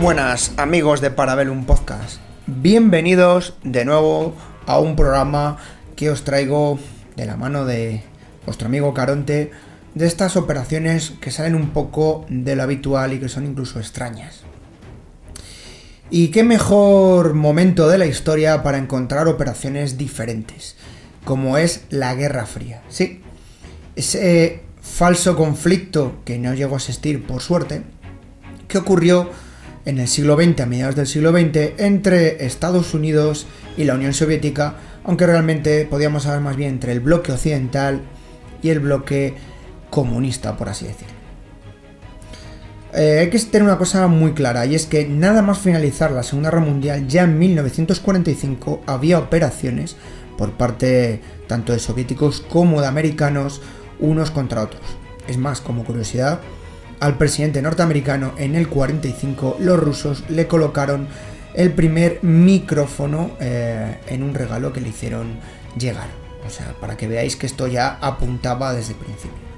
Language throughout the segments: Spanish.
Buenas amigos de Parabellum Podcast. Bienvenidos de nuevo a un programa que os traigo de la mano de vuestro amigo Caronte de estas operaciones que salen un poco de lo habitual y que son incluso extrañas. Y qué mejor momento de la historia para encontrar operaciones diferentes, como es la Guerra Fría. Sí, ese falso conflicto que no llegó a existir por suerte, que ocurrió en el siglo XX, a mediados del siglo XX, entre Estados Unidos y la Unión Soviética, aunque realmente podíamos hablar más bien entre el bloque occidental y el bloque comunista, por así decirlo. Eh, hay que tener una cosa muy clara, y es que nada más finalizar la Segunda Guerra Mundial, ya en 1945 había operaciones por parte tanto de soviéticos como de americanos unos contra otros. Es más, como curiosidad, al presidente norteamericano en el 45 los rusos le colocaron el primer micrófono eh, en un regalo que le hicieron llegar. O sea, para que veáis que esto ya apuntaba desde el principio.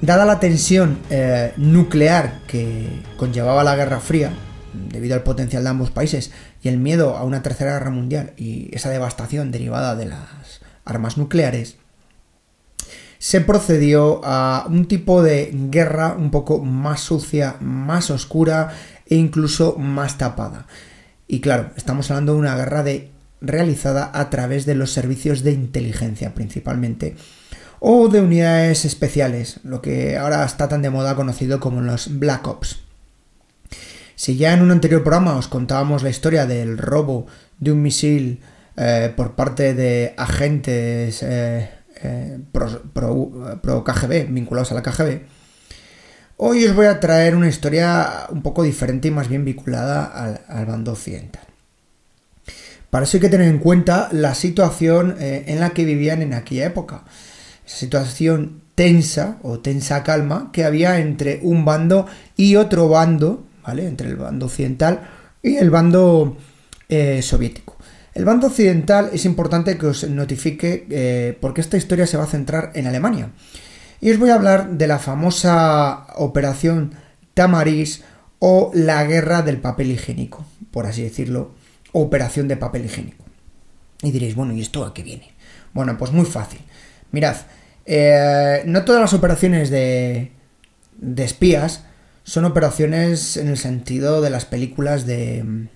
Dada la tensión eh, nuclear que conllevaba la Guerra Fría, debido al potencial de ambos países y el miedo a una tercera guerra mundial y esa devastación derivada de las armas nucleares, se procedió a un tipo de guerra un poco más sucia, más oscura e incluso más tapada. Y claro, estamos hablando de una guerra de, realizada a través de los servicios de inteligencia principalmente o de unidades especiales, lo que ahora está tan de moda conocido como los Black Ops. Si ya en un anterior programa os contábamos la historia del robo de un misil eh, por parte de agentes eh, eh, pro, KGB, vinculados a la KGB, hoy os voy a traer una historia un poco diferente y más bien vinculada al, bando occidental. Para eso hay que tener en cuenta la situación en la que vivían en aquella época situación tensa o tensa calma que había entre un bando y otro bando, ¿vale? Entre el bando occidental y el bando eh, soviético. El bando occidental es importante que os notifique eh, porque esta historia se va a centrar en Alemania. Y os voy a hablar de la famosa operación Tamaris o la guerra del papel higiénico, por así decirlo, operación de papel higiénico. Y diréis, bueno, ¿y esto a qué viene? Bueno, pues muy fácil. Mirad, eh, no todas las operaciones de, de espías son operaciones en el sentido de las películas de mm,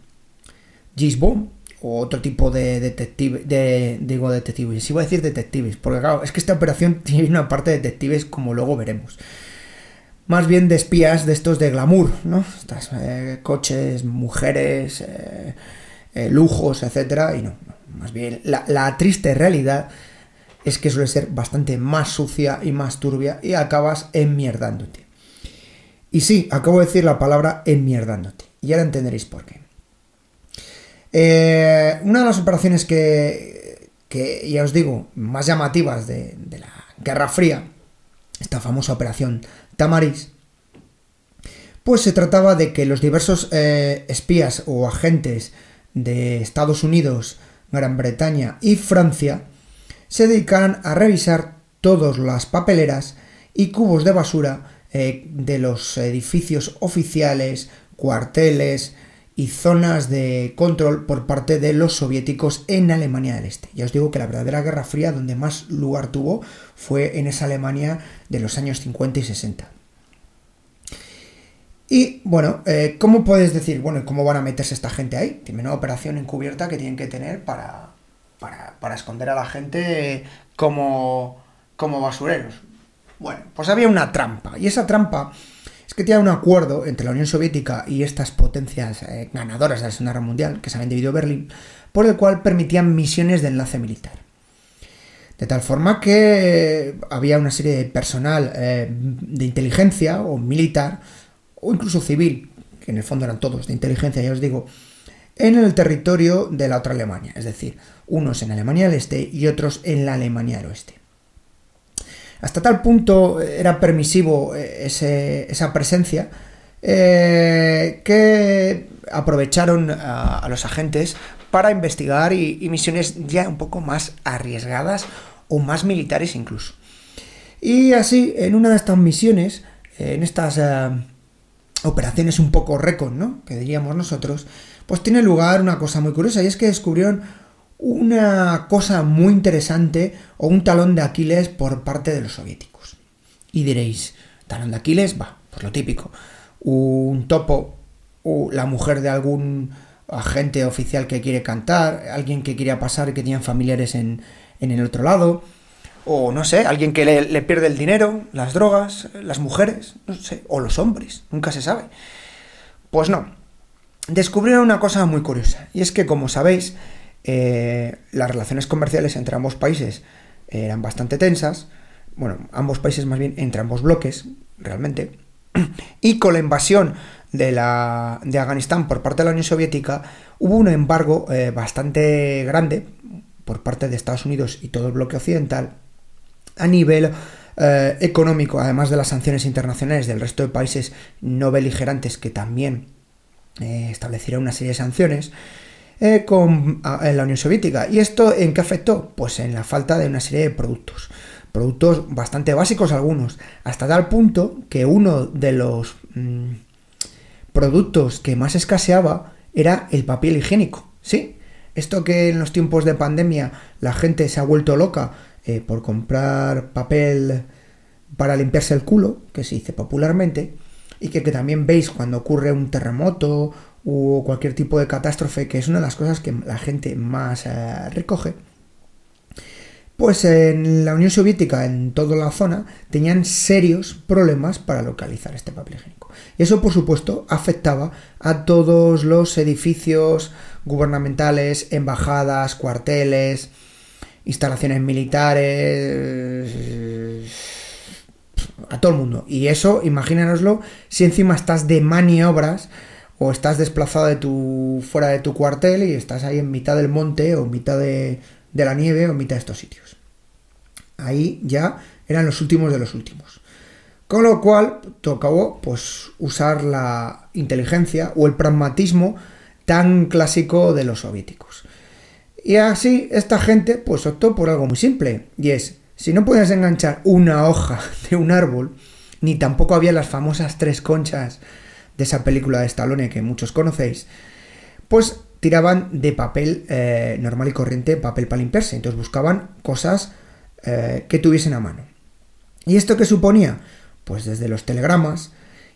James Bond otro tipo de detective, de, digo detectives, iba a decir detectives, porque claro, es que esta operación tiene una parte de detectives como luego veremos. Más bien de espías de estos de glamour, ¿no? Estas, eh, coches, mujeres, eh, lujos, etcétera, y no, más bien la, la triste realidad es que suele ser bastante más sucia y más turbia y acabas enmierdándote. Y sí, acabo de decir la palabra enmierdándote. Y ahora entenderéis por qué. Eh, una de las operaciones que, que, ya os digo, más llamativas de, la Guerra Fría, esta famosa operación Tamaris, pues se trataba de que los diversos eh, espías o agentes de Estados Unidos, Gran Bretaña y Francia se dedican a revisar todas las papeleras y cubos de basura eh, de los edificios oficiales, cuarteles y zonas de control por parte de los soviéticos en Alemania del Este. Ya os digo que la verdadera Guerra Fría donde más lugar tuvo fue en esa Alemania de los años 50 y 60. Y bueno, eh, ¿cómo puedes decir, bueno, cómo van a meterse esta gente ahí? Tiene una operación encubierta que tienen que tener para, para, esconder a la gente como, como basureros. Bueno, pues había una trampa, y esa trampa que tenía un acuerdo entre la Unión Soviética y estas potencias eh, ganadoras de la Segunda Guerra Mundial, que se habían dividido Berlín, por el cual permitían misiones de enlace militar. De tal forma que había una serie de personal eh, de inteligencia o militar, o incluso civil, que en el fondo eran todos de inteligencia, ya os digo, en el territorio de la otra Alemania, es decir, unos en Alemania del Este y otros en la Alemania del Oeste. Hasta tal punto era permisivo eh, esa presencia eh, que aprovecharon a, los agentes para investigar y, misiones ya un poco más arriesgadas o más militares incluso. Y así, en una de estas misiones, en estas eh, operaciones un poco recon, ¿no? Que diríamos nosotros, pues tiene lugar una cosa muy curiosa y es que descubrieron una cosa muy interesante o un talón de Aquiles por parte de los soviéticos. Y diréis, talón de Aquiles, va, pues lo típico. Un topo o la mujer de algún agente oficial que quiere cantar, alguien que quiere pasar que tiene familiares en, en el otro lado, o no sé, alguien que le, pierde el dinero, las drogas, las mujeres, no sé, o los hombres, nunca se sabe. Pues no, descubrieron una cosa muy curiosa, y es que como sabéis, eh, las relaciones comerciales entre ambos países eran bastante tensas, bueno, ambos países más bien entre ambos bloques, realmente, y con la invasión de, la, de Afganistán por parte de la Unión Soviética, hubo un embargo eh, bastante grande por parte de Estados Unidos y todo el bloque occidental a nivel eh, económico, además de las sanciones internacionales del resto de países no beligerantes que también eh, establecieron una serie de sanciones eh, con en la Unión Soviética. ¿Y esto en qué afectó? Pues en la falta de una serie de productos. Productos bastante básicos algunos, hasta tal punto que uno de los mm, productos que más escaseaba era el papel higiénico. ¿Sí? Esto que en los tiempos de pandemia la gente se ha vuelto loca eh, por comprar papel para limpiarse el culo, que se dice popularmente, y que, también veis cuando ocurre un terremoto o cualquier tipo de catástrofe, que es una de las cosas que la gente más eh, recoge. Pues en la Unión Soviética, en toda la zona, tenían serios problemas para localizar este papel higiénico. Y eso, por supuesto, afectaba a todos los edificios gubernamentales, embajadas, cuarteles, instalaciones militares, a todo el mundo. Y eso, imagínanoslo, si encima estás de maniobras o estás desplazado de tu, fuera de tu cuartel y estás ahí en mitad del monte o en mitad de, de la nieve o en mitad de estos sitios. Ahí ya eran los últimos de los últimos. Con lo cual tocó pues usar la inteligencia o el pragmatismo tan clásico de los soviéticos. Y así esta gente pues optó por algo muy simple, y es, si no podías enganchar una hoja de un árbol, ni tampoco había las famosas tres conchas de esa película de Stallone que muchos conocéis, pues tiraban de papel eh, normal y corriente, papel para limpiarse. Entonces buscaban cosas eh, que tuviesen a mano. ¿Y esto qué suponía? Pues desde los telegramas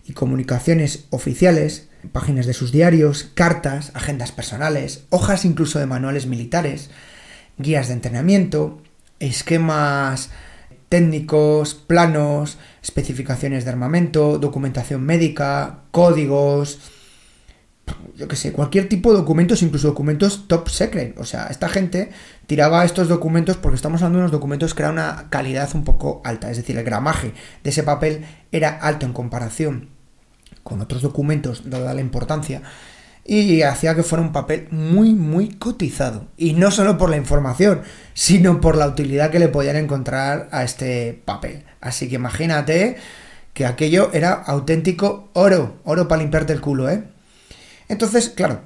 y comunicaciones oficiales páginas de sus diarios, cartas, agendas personales, hojas incluso de manuales militares, guías de entrenamiento, esquemas técnicos, planos, especificaciones de armamento, documentación médica, códigos, yo qué sé, cualquier tipo de documentos, incluso documentos top secret. O sea, esta gente tiraba estos documentos porque estamos hablando de unos documentos que eran una calidad un poco alta, es decir, el gramaje de ese papel era alto en comparación con otros documentos, dada la importancia, y hacía que fuera un papel muy, muy cotizado. Y no solo por la información, sino por la utilidad que le podían encontrar a este papel. Así que imagínate que aquello era auténtico oro, oro para limpiarte el culo, ¿eh? Entonces, claro,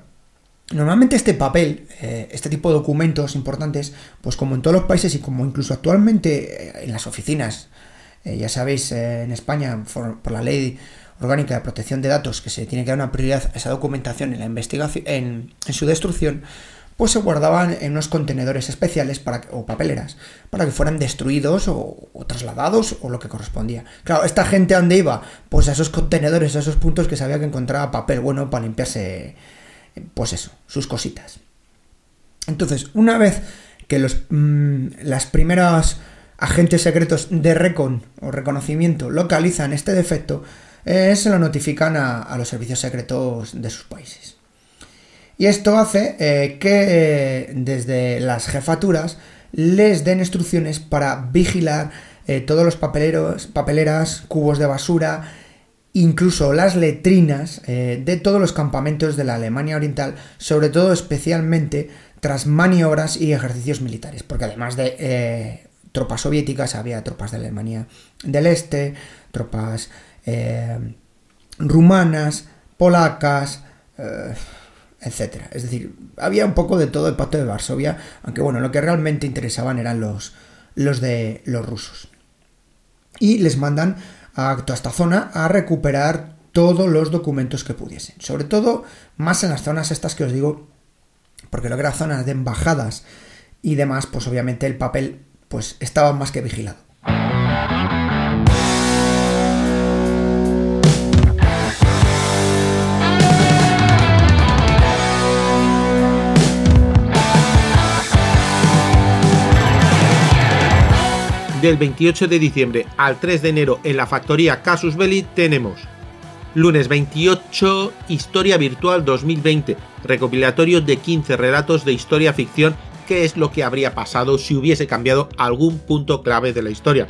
Normalmente este papel, eh, este tipo de documentos importantes, pues como en todos los países y como incluso actualmente eh, en las oficinas, eh, ya sabéis, en España, por, la ley orgánica de protección de datos que se tiene que dar una prioridad a esa documentación en la investigación, en, su destrucción, pues se guardaban en unos contenedores especiales para, o papeleras para que fueran destruidos o, trasladados o lo que correspondía. Claro, esta gente a dónde iba? Pues a esos contenedores, a esos puntos que sabía que encontraba papel bueno para limpiarse, pues eso, sus cositas. Entonces, una vez que los, mm, las primeras agentes secretos de recon o reconocimiento localizan este defecto, eh, se lo notifican a, los servicios secretos de sus países. Y esto hace eh, que eh, desde las jefaturas les den instrucciones para vigilar todos los papeleros, papeleras, cubos de basura, incluso las letrinas de todos los campamentos de la Alemania Oriental, sobre todo especialmente tras maniobras y ejercicios militares, porque además de tropas soviéticas había tropas de Alemania del Este, tropas eh, rumanas, polacas, eh, etcétera. Es decir, había un poco de todo el pacto de Varsovia, aunque bueno, lo que realmente interesaban eran los, los de los rusos. Y les mandan a toda esta zona a recuperar todos los documentos que pudiesen. Sobre todo, más en las zonas estas que os digo, porque lo que eran zonas de embajadas y demás, pues obviamente el papel pues estaba más que vigilado. Del 28 de diciembre al 3 de enero en la factoría Casus Belli tenemos Lunes 28, Historia Virtual 2020, recopilatorio de 15 relatos de historia ficción, que es lo que habría pasado si hubiese cambiado algún punto clave de la historia.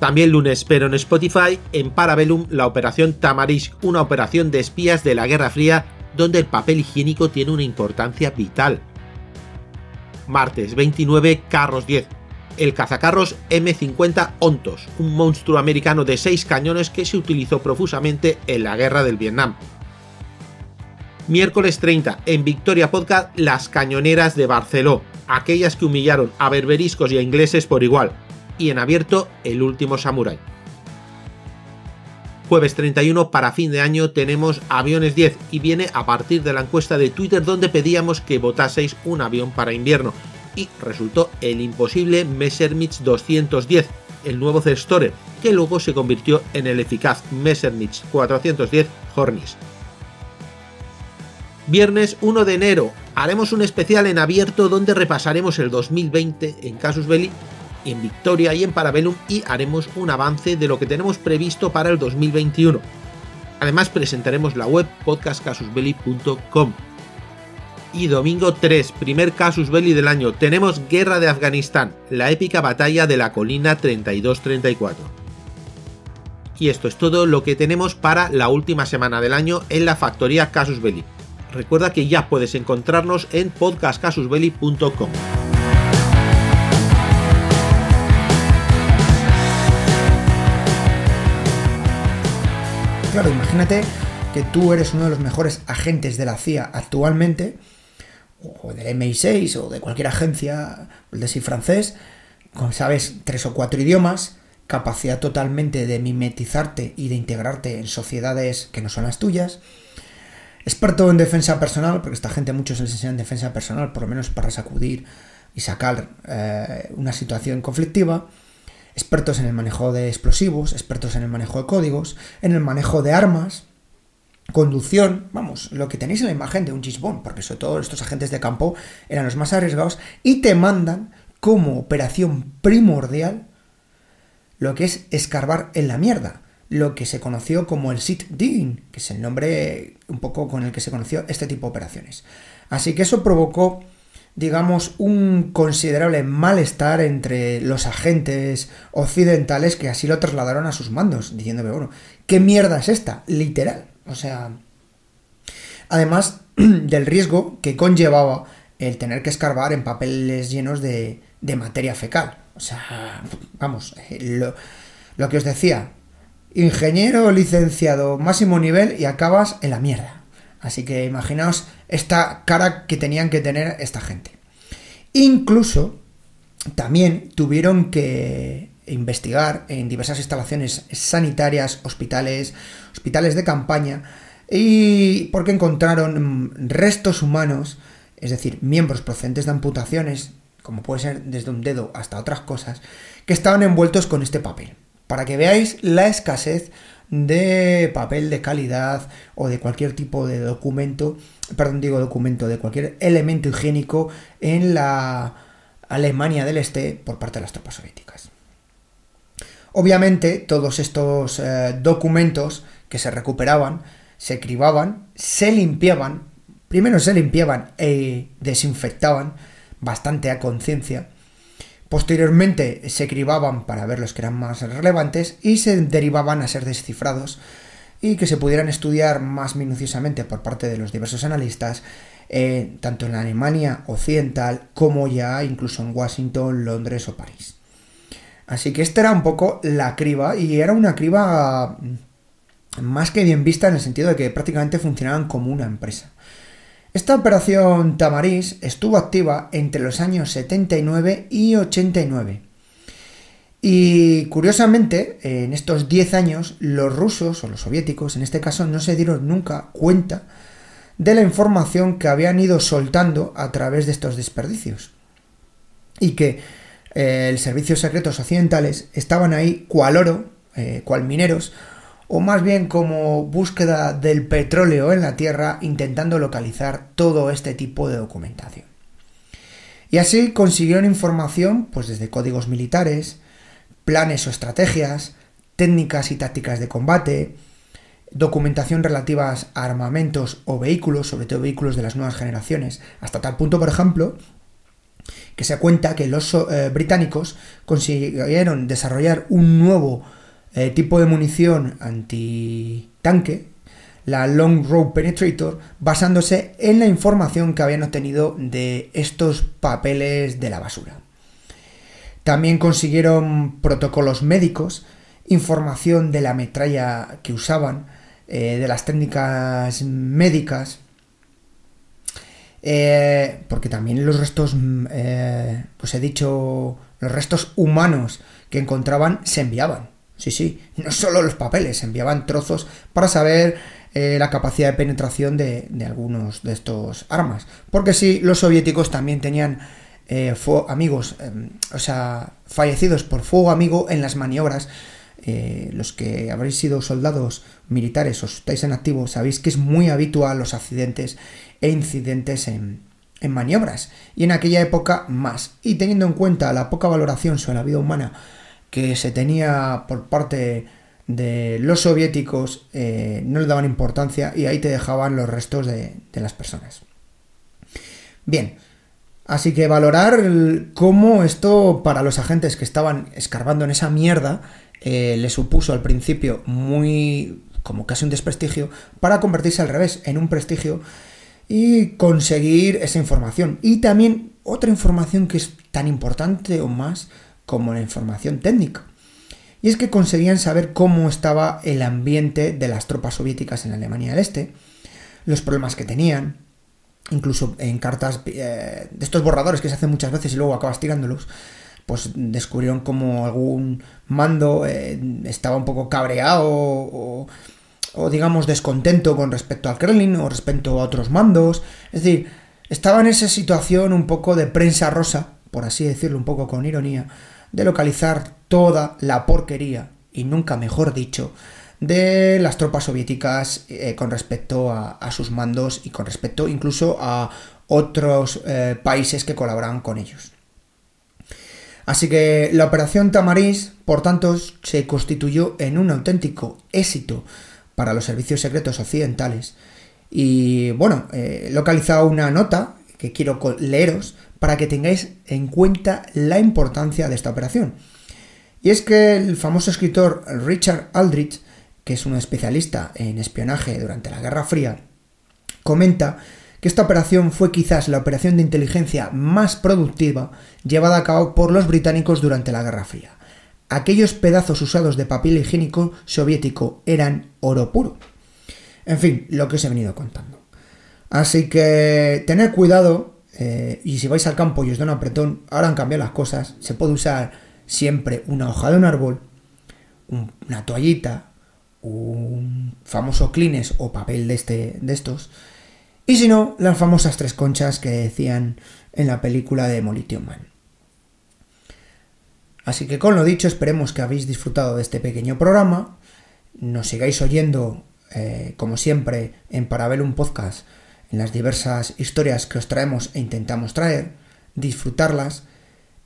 También lunes, pero en Spotify, en Parabellum, la operación Tamarisk, una operación de espías de la Guerra Fría, donde el papel higiénico tiene una importancia vital. Martes 29, Carros 10, el cazacarros M50 Ontos, un monstruo americano de 6 cañones que se utilizó profusamente en la guerra del Vietnam. Miércoles 30, en Victoria Podcast, las cañoneras de Barceló, aquellas que humillaron a berberiscos y a ingleses por igual, y en abierto, el último samurái. Jueves 31 para fin de año tenemos Aviones 10 y viene a partir de la encuesta de Twitter donde pedíamos que votaseis un avión para invierno, y resultó el imposible Messerschmitt 210, el nuevo Cestore, que luego se convirtió en el eficaz Messerschmitt 410 Hornis. Viernes 1 de enero haremos un especial en abierto donde repasaremos el 2020 en Casus Belli, en Victoria y en Parabellum y haremos un avance de lo que tenemos previsto para el 2021. Además presentaremos la web podcastcasusbelli.com y domingo 3, primer casus belli del año, tenemos Guerra de Afganistán, la épica batalla de la colina 32-34. Y esto es todo lo que tenemos para la última semana del año en la factoría Casus Belli. Recuerda que ya puedes encontrarnos en podcastcasusbelli.com. Claro, imagínate que tú eres uno de los mejores agentes de la CIA actualmente o del MI6 o de cualquier agencia, el de sí francés, como sabes tres o cuatro idiomas, capacidad totalmente de mimetizarte y de integrarte en sociedades que no son las tuyas, experto en defensa personal, porque esta gente muchos les enseñan defensa personal, por lo menos para sacudir y sacar eh, una situación conflictiva, expertos en el manejo de explosivos, expertos en el manejo de códigos, en el manejo de armas, conducción, vamos, lo que tenéis en la imagen de un Gisbon, porque sobre todo estos agentes de campo eran los más arriesgados, y te mandan como operación primordial lo que es escarbar en la mierda, lo que se conoció como el sit digging, que es el nombre un poco con el que se conoció este tipo de operaciones. Así que eso provocó, digamos, un considerable malestar entre los agentes occidentales que así lo trasladaron a sus mandos, diciéndome, bueno, ¿qué mierda es esta? Literal. O sea, además del riesgo que conllevaba el tener que escarbar en papeles llenos de, materia fecal. O sea, vamos, eh, lo, lo que os decía, ingeniero licenciado máximo nivel y acabas en la mierda. Así que imaginaos esta cara que tenían que tener esta gente. Incluso también tuvieron que investigar en diversas instalaciones sanitarias, hospitales, hospitales de campaña, y porque encontraron restos humanos, es decir, miembros procedentes de amputaciones, como puede ser desde un dedo hasta otras cosas, que estaban envueltos con este papel. Para que veáis la escasez de papel de calidad o de cualquier tipo de documento, perdón, digo documento, de cualquier elemento higiénico en la Alemania del Este por parte de las tropas soviéticas. Obviamente, todos estos eh, documentos que se recuperaban, se cribaban, se limpiaban, primero se limpiaban e desinfectaban bastante a conciencia, posteriormente se cribaban para ver los que eran más relevantes y se derivaban a ser descifrados y que se pudieran estudiar más minuciosamente por parte de los diversos analistas, eh, tanto en la Alemania occidental como ya incluso en Washington, Londres o París. Así que esta era un poco la criba y era una criba más que bien vista en el sentido de que prácticamente funcionaban como una empresa. Esta operación Tamariz estuvo activa entre los años 79 y 89. Y curiosamente, en estos 10 años, los rusos, o los soviéticos en este caso, no se dieron nunca cuenta de la información que habían ido soltando a través de estos desperdicios. Y que el servicios secretos occidentales estaban ahí cual oro, eh, cual mineros, o más bien como búsqueda del petróleo en la Tierra intentando localizar todo este tipo de documentación. Y así consiguieron información pues desde códigos militares, planes o estrategias, técnicas y tácticas de combate, documentación relativas a armamentos o vehículos, sobre todo vehículos de las nuevas generaciones, hasta tal punto, por ejemplo, que se cuenta que los eh, británicos consiguieron desarrollar un nuevo eh, tipo de munición antitanque, la Long Road Penetrator, basándose en la información que habían obtenido de estos papeles de la basura. También consiguieron protocolos médicos, información de la metralla que usaban, eh, de las técnicas médicas, eh, porque también los restos, pues he dicho, los restos humanos que encontraban se enviaban. Sí, sí, no solo los papeles, enviaban trozos para saber eh, la capacidad de penetración de, algunos de estos armas. Porque sí, los soviéticos también tenían eh, amigos, em, o sea, fallecidos por fuego amigo en las maniobras. Eh, los que habréis sido soldados militares o estáis en activo, sabéis que es muy habitual los accidentes e incidentes en, en maniobras. Y en aquella época más. Y teniendo en cuenta la poca valoración sobre la vida humana que se tenía por parte de los soviéticos eh, no le daban importancia y ahí te dejaban los restos de, las personas. Bien, así que valorar cómo esto para los agentes que estaban escarbando en esa mierda eh, le supuso al principio muy como casi un desprestigio para convertirse al revés en un prestigio y conseguir esa información. Y también otra información que es tan importante o más como la información técnica. Y es que conseguían saber cómo estaba el ambiente de las tropas soviéticas en Alemania del Este, los problemas que tenían, incluso en cartas eh, de estos borradores que se hacen muchas veces y luego acabas tirándolos, pues descubrieron como algún mando eh, estaba un poco cabreado o, digamos descontento con respecto al Kremlin o respecto a otros mandos. Es decir, estaba en esa situación un poco de prensa rosa, por así decirlo un poco con ironía, de localizar toda la porquería, y nunca mejor dicho, de las tropas soviéticas eh, con respecto a, sus mandos y con respecto incluso a otros eh, países que colaboraban con ellos. Así que la operación Tamariz, por tanto, se constituyó en un auténtico éxito para los servicios secretos occidentales. Y bueno, he localizado una nota que quiero leeros para que tengáis en cuenta la importancia de esta operación. Y es que el famoso escritor Richard Aldrich, que es un especialista en espionaje durante la Guerra Fría, comenta que esta operación fue quizás la operación de inteligencia más productiva llevada a cabo por los británicos durante la Guerra Fría. Aquellos pedazos usados de papel higiénico soviético eran oro puro. En fin, lo que os he venido contando. Así que tened cuidado eh, y si vais al campo y os da un apretón, ahora han cambiado las cosas. Se puede usar siempre una hoja de un árbol, una toallita, un famoso clines o papel de, este, de estos. Y si no, las famosas tres conchas que decían en la película de Demolition Man. Así que con lo dicho, esperemos que habéis disfrutado de este pequeño programa. Nos sigáis oyendo, eh, como siempre, en Parabellum Podcast en las diversas historias que os traemos e intentamos traer, disfrutarlas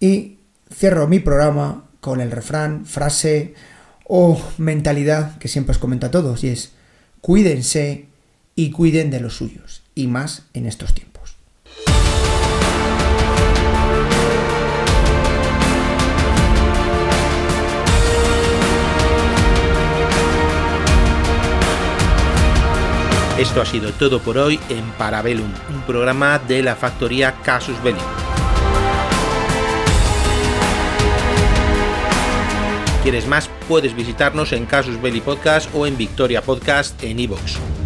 y cierro mi programa con el refrán, frase o mentalidad que siempre os comento a todos y es cuídense y cuiden de los suyos y más en estos tiempos. Esto ha sido todo por hoy en Parabellum, un programa de la factoría Casus Belli. ¿Quieres más? Puedes visitarnos en Casus Belli Podcast o en Victoria Podcast en iVoox.